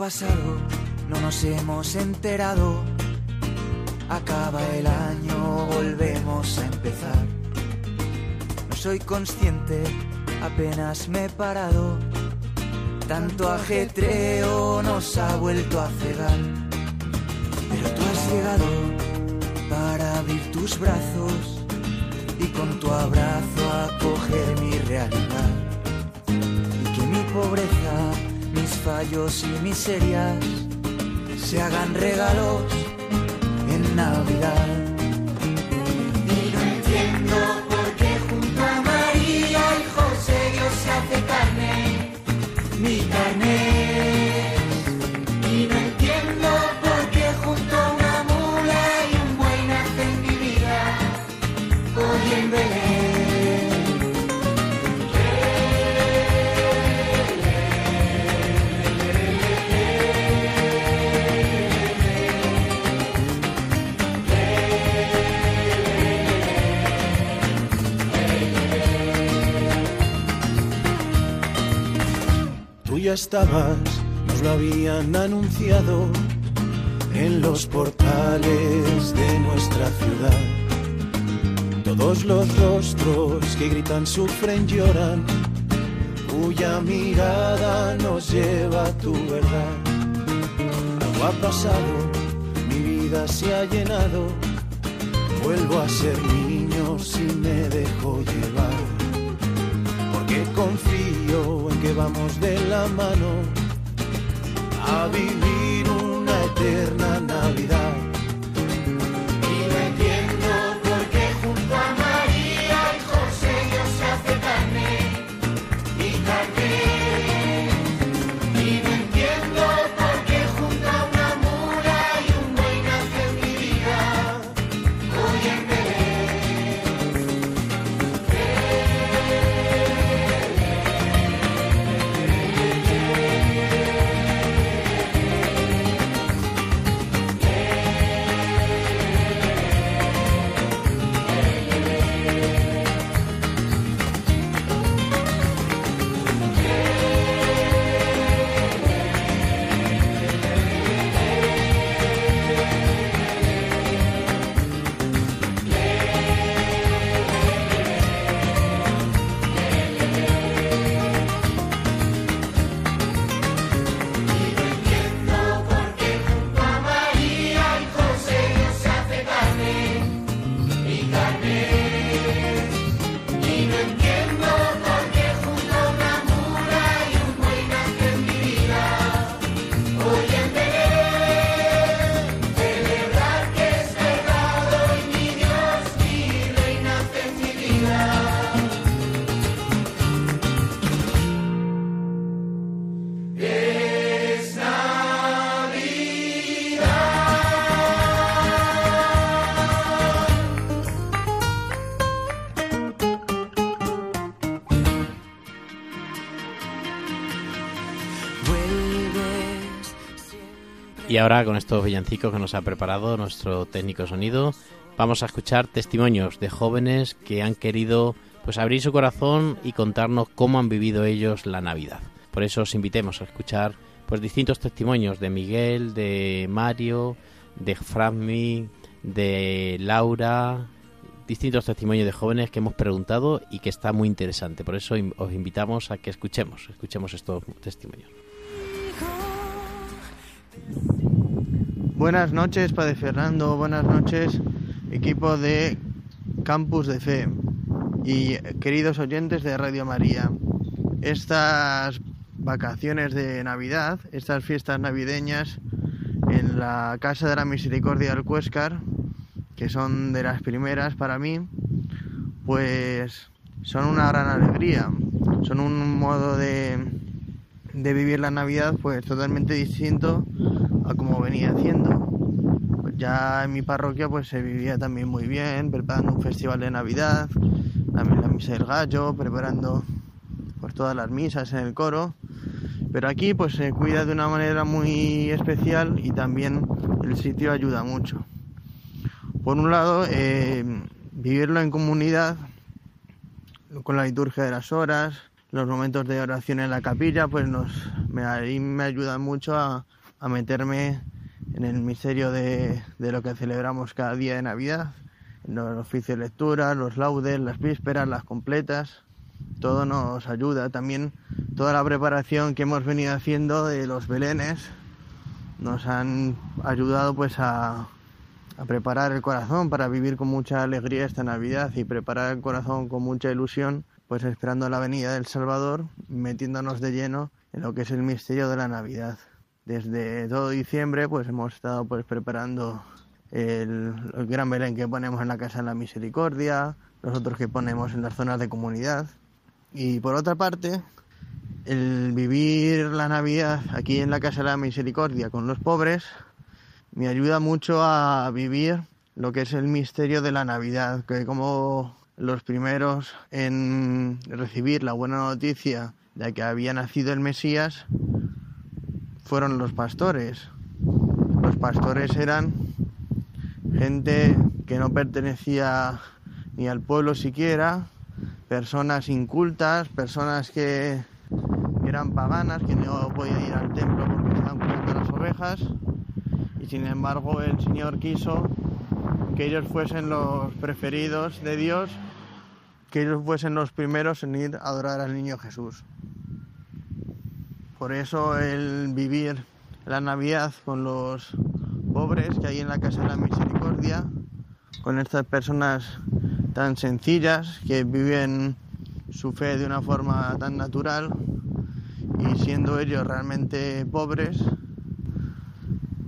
Pasado, no nos hemos enterado. Acaba el año, volvemos a empezar. No soy consciente, apenas me he parado. Tanto ajetreo nos ha vuelto a cegar. Pero tú has llegado para abrir tus brazos y con tu abrazo acoger mi realidad. Y que mi pobreza, fallos y miserias se hagan regalos en Navidad. Y entiendo ya estabas, nos lo habían anunciado en los portales de nuestra ciudad. Todos los rostros que gritan, sufren, lloran, cuya mirada nos lleva a tu verdad. Algo ha pasado, mi vida se ha llenado, vuelvo a ser niño si me dejo llevar confío en que vamos de la mano a vivir una eterna Navidad. Ahora con estos villancicos que nos ha preparado nuestro técnico sonido, vamos a escuchar testimonios de jóvenes que han querido pues abrir su corazón y contarnos cómo han vivido ellos la Navidad. Por eso os invitemos a escuchar pues distintos testimonios de Miguel, de Mario, de Franmi, de Laura, distintos testimonios de jóvenes que hemos preguntado y que está muy interesante. Por eso os invitamos a que escuchemos, escuchemos estos testimonios. Buenas noches, Padre Fernando. Buenas noches, equipo de Campus de Fe y eh, queridos oyentes de Radio María. Estas vacaciones de Navidad, estas fiestas navideñas en la Casa de la Misericordia del Cuéscar, que son de las primeras para mí, pues son una gran alegría, son un modo de, de vivir la Navidad pues totalmente distinto a como venía haciendo. Pues ya en mi parroquia pues se vivía también muy bien, preparando un festival de Navidad, la, la misa del gallo, preparando pues todas las misas en el coro. Pero aquí pues se cuida de una manera muy especial y también el sitio ayuda mucho. Por un lado, eh, vivirlo en comunidad, con la liturgia de las horas, los momentos de oración en la capilla, pues nos, me, me ayuda mucho a, a meterme en el misterio de, de, lo que celebramos cada día de Navidad, los oficios de lectura, los laudes, las vísperas, las completas, todo nos ayuda. También toda la preparación que hemos venido haciendo de los belenes nos han ayudado pues a, a preparar el corazón para vivir con mucha alegría esta Navidad y preparar el corazón con mucha ilusión, pues esperando la venida del Salvador, metiéndonos de lleno en lo que es el misterio de la Navidad. Desde todo diciembre pues hemos estado pues preparando el, gran Belén que ponemos en la Casa de la Misericordia, los otros que ponemos en las zonas de comunidad. Y por otra parte, el vivir la Navidad aquí en la Casa de la Misericordia con los pobres me ayuda mucho a vivir lo que es el misterio de la Navidad, que como los primeros en recibir la buena noticia de que había nacido el Mesías fueron los pastores. Los pastores eran gente que no pertenecía ni al pueblo siquiera, personas incultas, personas que eran paganas, que no podían ir al templo porque estaban cuidando las ovejas y sin embargo el Señor quiso que ellos fuesen los preferidos de Dios, que ellos fuesen los primeros en ir a adorar al niño Jesús. Por eso el vivir la Navidad con los pobres que hay en la Casa de la Misericordia, con estas personas tan sencillas que viven su fe de una forma tan natural y siendo ellos realmente pobres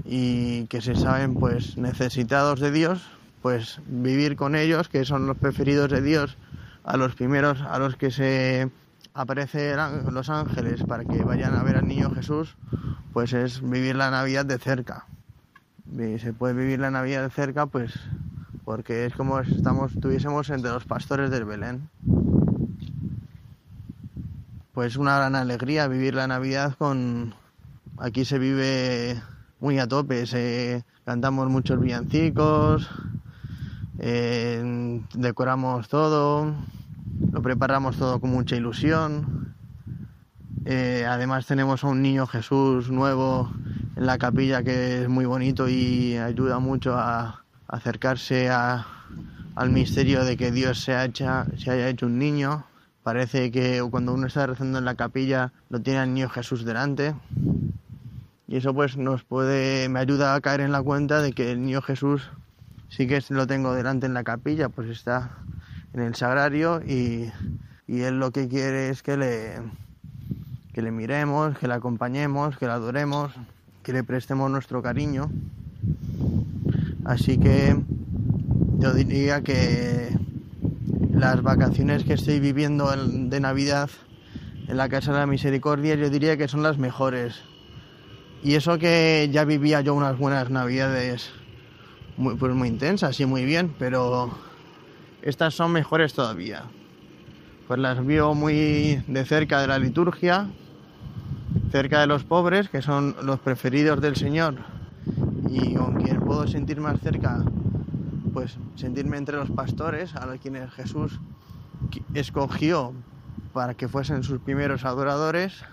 y que se saben pues necesitados de Dios, pues vivir con ellos, que son los preferidos de Dios, a los primeros a los que se aparecen los ángeles para que vayan a ver al niño Jesús, pues es vivir la Navidad de cerca. Y se puede vivir la Navidad de cerca, pues porque es como si estamos, estuviésemos entre los pastores del Belén. Pues una gran alegría vivir la Navidad con... Aquí se vive muy a tope, se... cantamos muchos villancicos, eh, decoramos todo, lo preparamos todo con mucha ilusión. Eh, además tenemos a un niño Jesús nuevo en la capilla que es muy bonito y ayuda mucho a acercarse al misterio de que Dios se haya hecho un niño. Parece que cuando uno está rezando en la capilla lo tiene al niño Jesús delante. Y eso pues nos puede, me ayuda a caer en la cuenta de que el niño Jesús sí que lo tengo delante en la capilla, pues está en el sagrario y, y él lo que quiere es que le, que le miremos, que le acompañemos, que le adoremos, que le prestemos nuestro cariño. Así que yo diría que las vacaciones que estoy viviendo de Navidad en la Casa de la Misericordia yo diría que son las mejores. Y eso que ya vivía yo unas buenas Navidades muy, pues muy intensas y muy bien, pero estas son mejores todavía. Pues las veo muy de cerca de la liturgia, cerca de los pobres, que son los preferidos del Señor, y con quien puedo sentir más cerca, pues sentirme entre los pastores, a los quienes Jesús escogió para que fuesen sus primeros adoradores,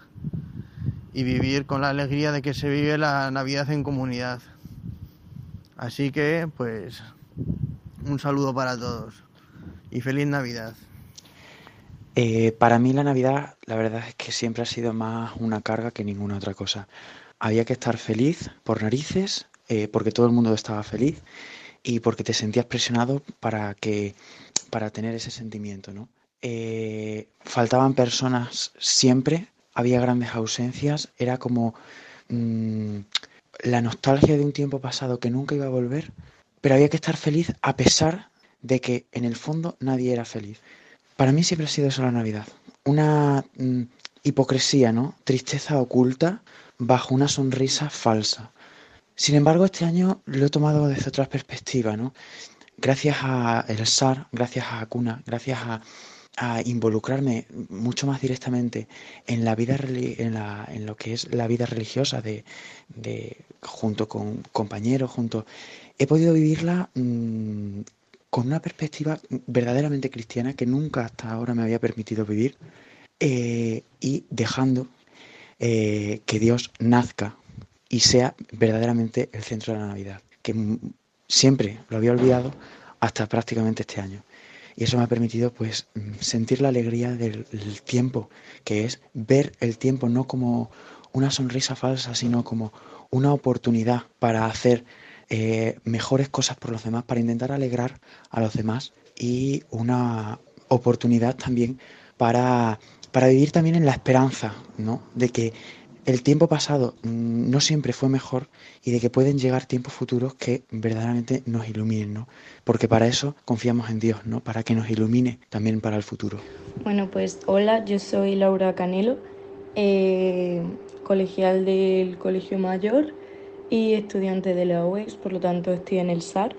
y vivir con la alegría de que se vive la Navidad en comunidad. Así que, pues, un saludo para todos y feliz Navidad. Eh, para mí la Navidad, la verdad es que siempre ha sido más una carga que ninguna otra cosa. Había que estar feliz por narices, eh, porque todo el mundo estaba feliz y porque te sentías presionado para que para tener ese sentimiento, ¿no? Eh, faltaban personas siempre había grandes ausencias, era como mm, la nostalgia de un tiempo pasado que nunca iba a volver, pero había que estar feliz a pesar de que en el fondo nadie era feliz. Para mí siempre ha sido eso la Navidad, una mm, hipocresía, ¿no? Tristeza oculta bajo una sonrisa falsa. Sin embargo, este año lo he tomado desde otra perspectiva, ¿no? Gracias a el SAR, gracias a Cuna, gracias a, involucrarme mucho más directamente en la vida en, en lo que es la vida religiosa de, junto con compañeros, junto he podido vivirla mm, con una perspectiva verdaderamente cristiana que nunca hasta ahora me había permitido vivir eh, y dejando eh, que Dios nazca y sea verdaderamente el centro de la Navidad, que siempre lo había olvidado hasta prácticamente este año. Y eso me ha permitido pues sentir la alegría del, tiempo, que es ver el tiempo no como una sonrisa falsa, sino como una oportunidad para hacer eh, mejores cosas por los demás, para intentar alegrar a los demás y una oportunidad también para, para vivir también en la esperanza, ¿no? De que el tiempo pasado mm, no siempre fue mejor y de que pueden llegar tiempos futuros que verdaderamente nos iluminen, ¿no? Porque para eso confiamos en Dios, ¿no? Para que nos ilumine también para el futuro. Bueno, pues hola, yo soy Laura Canelo, eh, colegial del Colegio Mayor y estudiante de la UEX, por lo tanto estoy en el SAR.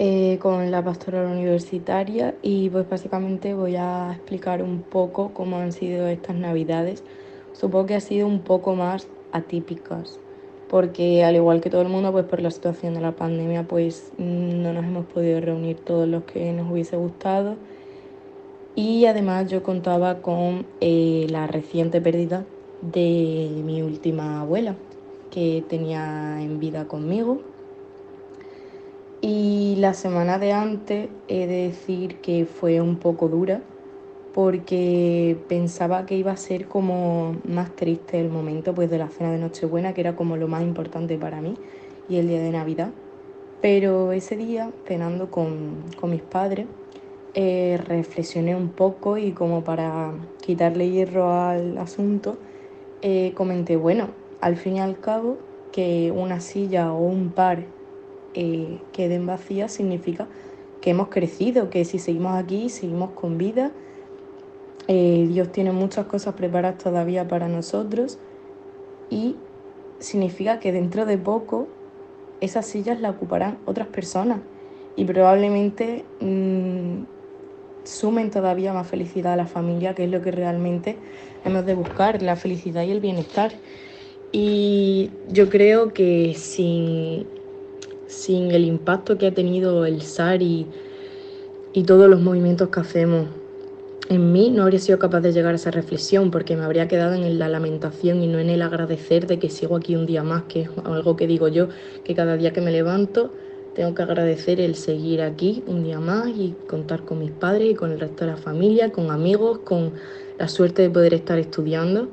Eh, con la pastoral universitaria y pues básicamente voy a explicar un poco cómo han sido estas navidades supongo que ha sido un poco más atípicas, porque al igual que todo el mundo, pues por la situación de la pandemia, pues no nos hemos podido reunir todos los que nos hubiese gustado. Y además yo contaba con eh, la reciente pérdida de mi última abuela, que tenía en vida conmigo. Y la semana de antes he de decir que fue un poco dura, porque pensaba que iba a ser como más triste el momento pues de la cena de Nochebuena, que era como lo más importante para mí, y el día de Navidad. Pero ese día, cenando con, mis padres, eh, reflexioné un poco y como para quitarle hierro al asunto, eh, comenté, bueno, al fin y al cabo, que una silla o un par eh, queden vacías significa que hemos crecido, que si seguimos aquí, seguimos con vida eh, Dios tiene muchas cosas preparadas todavía para nosotros y significa que dentro de poco esas sillas las ocuparán otras personas y probablemente mm, sumen todavía más felicidad a la familia, que es lo que realmente hemos de buscar, la felicidad y el bienestar. Y yo creo que sin, sin el impacto que ha tenido el SAR y, y todos los movimientos que hacemos en mí no habría sido capaz de llegar a esa reflexión porque me habría quedado en la lamentación y no en el agradecer de que sigo aquí un día más, que es algo que digo yo, que cada día que me levanto tengo que agradecer el seguir aquí un día más y contar con mis padres y con el resto de la familia, con amigos, con la suerte de poder estar estudiando.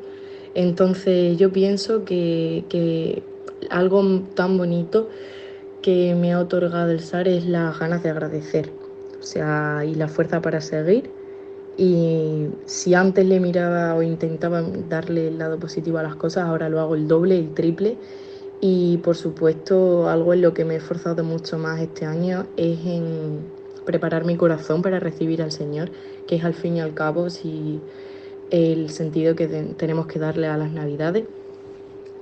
Entonces yo pienso que, algo tan bonito que me ha otorgado el SAR es las ganas de agradecer, o sea, y la fuerza para seguir y si antes le miraba o intentaba darle el lado positivo a las cosas, ahora lo hago el doble, el triple. Y por supuesto, algo en lo que me he esforzado mucho más este año es en preparar mi corazón para recibir al Señor, que es al fin y al cabo si el sentido que tenemos que darle a las Navidades.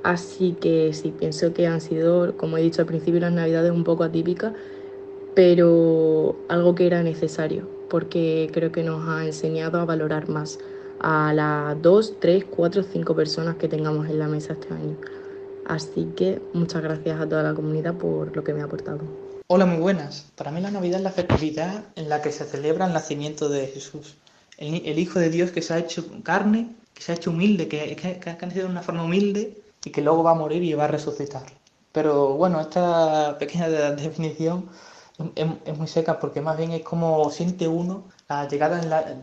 Así que sí, pienso que han sido, como he dicho al principio, las Navidades un poco atípicas, pero algo que era necesario porque creo que nos ha enseñado a valorar más a las dos, tres, cuatro, cinco personas que tengamos en la mesa este año. Así que muchas gracias a toda la comunidad por lo que me ha aportado. Hola, muy buenas. Para mí la Navidad es la festividad en la que se celebra el nacimiento de Jesús, el, Hijo de Dios que se ha hecho carne, que se ha hecho humilde, que, que, ha nacido de una forma humilde y que luego va a morir y va a resucitar. Pero bueno, esta pequeña definición es, muy seca porque más bien es como siente uno la llegada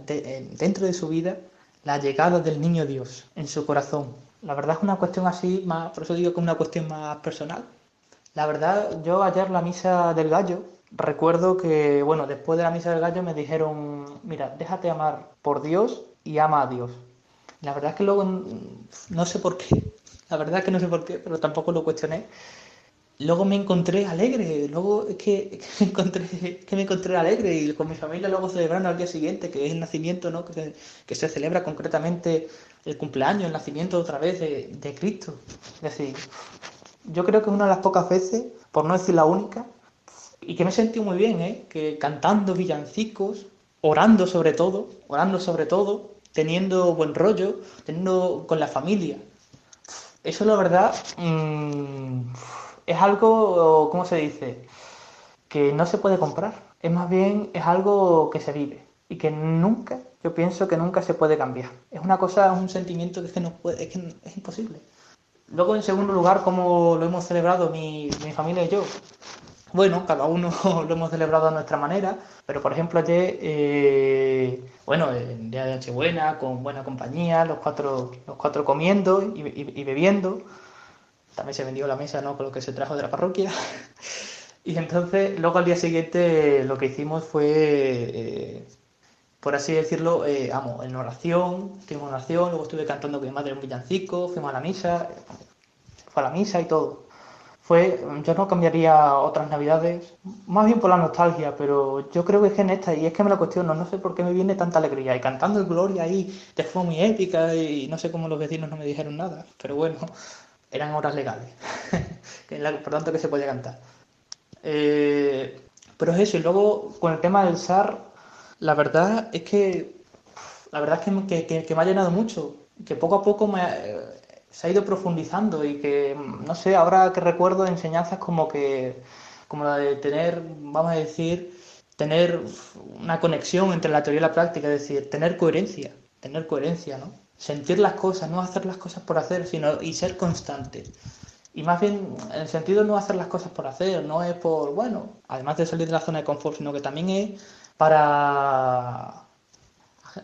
dentro de su vida, la llegada del niño Dios en su corazón. La verdad es una cuestión así, más, por eso digo que es una cuestión más personal. La verdad, yo ayer la misa del gallo, recuerdo que, bueno, después de la misa del gallo me dijeron, mira, déjate amar por Dios y ama a Dios. La verdad es que luego mm, no sé por qué, la verdad es que no sé por qué, pero tampoco lo cuestioné. Luego me encontré alegre, luego es que, me encontré, alegre y con mi familia luego celebrando al día siguiente, que es el nacimiento, ¿no? que, se, celebra concretamente el cumpleaños, el nacimiento otra vez de, de Cristo. Es decir, yo creo que es una de las pocas veces, por no decir la única, y que me he sentido muy bien, ¿eh? que cantando villancicos, orando sobre todo, orando sobre todo, teniendo buen rollo, teniendo con la familia. Eso la verdad mmm, es algo, ¿cómo se dice? Que no se puede comprar. Es más bien, es algo que se vive y que nunca, yo pienso que nunca se puede cambiar. Es una cosa, es un sentimiento que es que no puede, es que es imposible. Luego, en segundo lugar, ¿cómo lo hemos celebrado mi, mi familia y yo? Bueno, cada uno lo hemos celebrado a nuestra manera, pero por ejemplo ayer, eh, bueno, día de Nochebuena, con buena compañía, los cuatro, los cuatro comiendo y, y, bebiendo. También se vendió la mesa, ¿no? Con lo que se trajo de la parroquia. y entonces, luego al día siguiente lo que hicimos fue, eh, por así decirlo, eh, vamos, en oración, estuvimos en oración, luego estuve cantando con mi madre un villancico, fuimos a la misa, fue a la misa y todo fue, yo no cambiaría otras navidades, más bien por la nostalgia, pero yo creo que es que en esta, y es que me lo cuestiono, no sé por qué me viene tanta alegría, y cantando el Gloria ahí, de forma muy épica, y no sé cómo los vecinos no me dijeron nada, pero bueno, eran horas legales, por tanto que se podía cantar. Eh, pero es eso, y luego con el tema del SAR, la verdad es que, la verdad es que, que, que me ha llenado mucho, que poco a poco me se ha ido profundizando y que, no sé, ahora que recuerdo enseñanzas como que, como la de tener, vamos a decir, tener una conexión entre la teoría y la práctica, es decir, tener coherencia, tener coherencia, ¿no? Sentir las cosas, no hacer las cosas por hacer, sino y ser constante. Y más bien, en el sentido de no hacer las cosas por hacer, no es por, bueno, además de salir de la zona de confort, sino que también es para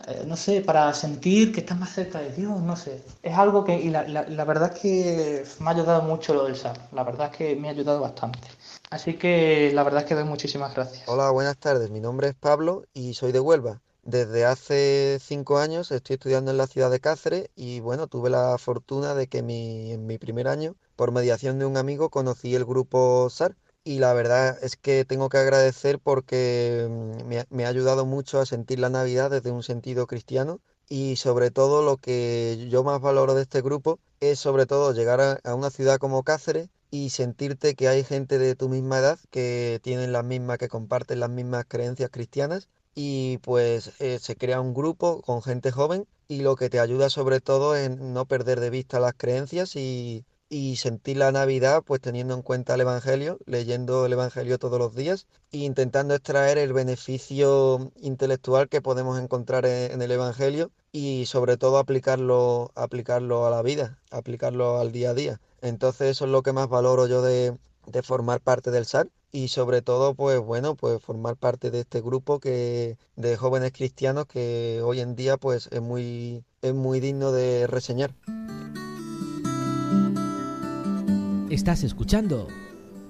eh, no sé, para sentir que estás más cerca de Dios, no sé. Es algo que, y la, la, verdad es que me ha ayudado mucho lo del SAR, la verdad es que me ha ayudado bastante. Así que la verdad es que doy muchísimas gracias. Hola, buenas tardes, mi nombre es Pablo y soy de Huelva. Desde hace cinco años estoy estudiando en la ciudad de Cáceres y bueno, tuve la fortuna de que mi, en mi primer año, por mediación de un amigo, conocí el grupo SAR y la verdad es que tengo que agradecer porque mm, me, me, ha ayudado mucho a sentir la Navidad desde un sentido cristiano. Y sobre todo lo que yo más valoro de este grupo es sobre todo llegar a, a una ciudad como Cáceres y sentirte que hay gente de tu misma edad que tienen las mismas, que comparten las mismas creencias cristianas y pues eh, se crea un grupo con gente joven y lo que te ayuda sobre todo es no perder de vista las creencias y y sentir la Navidad pues teniendo en cuenta el Evangelio, leyendo el Evangelio todos los días e intentando extraer el beneficio intelectual que podemos encontrar en, en, el Evangelio y sobre todo aplicarlo, aplicarlo a la vida, aplicarlo al día a día. Entonces eso es lo que más valoro yo de, de formar parte del SAR y sobre todo pues bueno pues formar parte de este grupo que de jóvenes cristianos que hoy en día pues es muy es muy digno de reseñar. Estás escuchando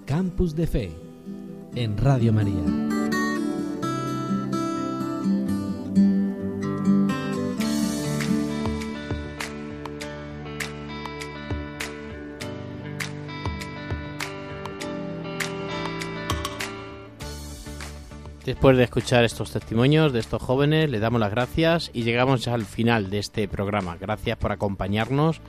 Campus de Fe en Radio María. Después de escuchar estos testimonios de estos jóvenes, le damos las gracias y llegamos al final de este programa. Gracias por acompañarnos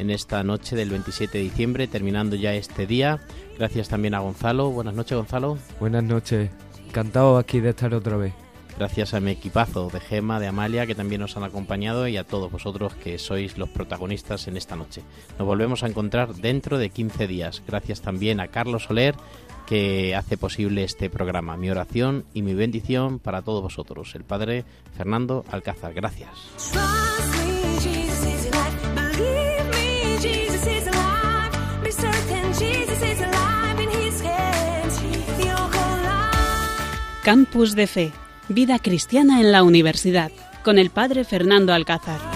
en esta noche del 27 de diciembre, terminando ya este día. Gracias también a Gonzalo. Buenas noches, Gonzalo. Buenas noches. Encantado aquí de estar otra vez. Gracias a mi equipazo de Gema, de Amalia, que también nos han acompañado, y a todos vosotros que sois los protagonistas en esta noche. Nos volvemos a encontrar dentro de 15 días. Gracias también a Carlos Soler, que hace posible este programa. Mi oración y mi bendición para todos vosotros. El Padre Fernando Alcázar. Gracias. Campus de Fe, Vida Cristiana en la Universidad, con el Padre Fernando Alcázar.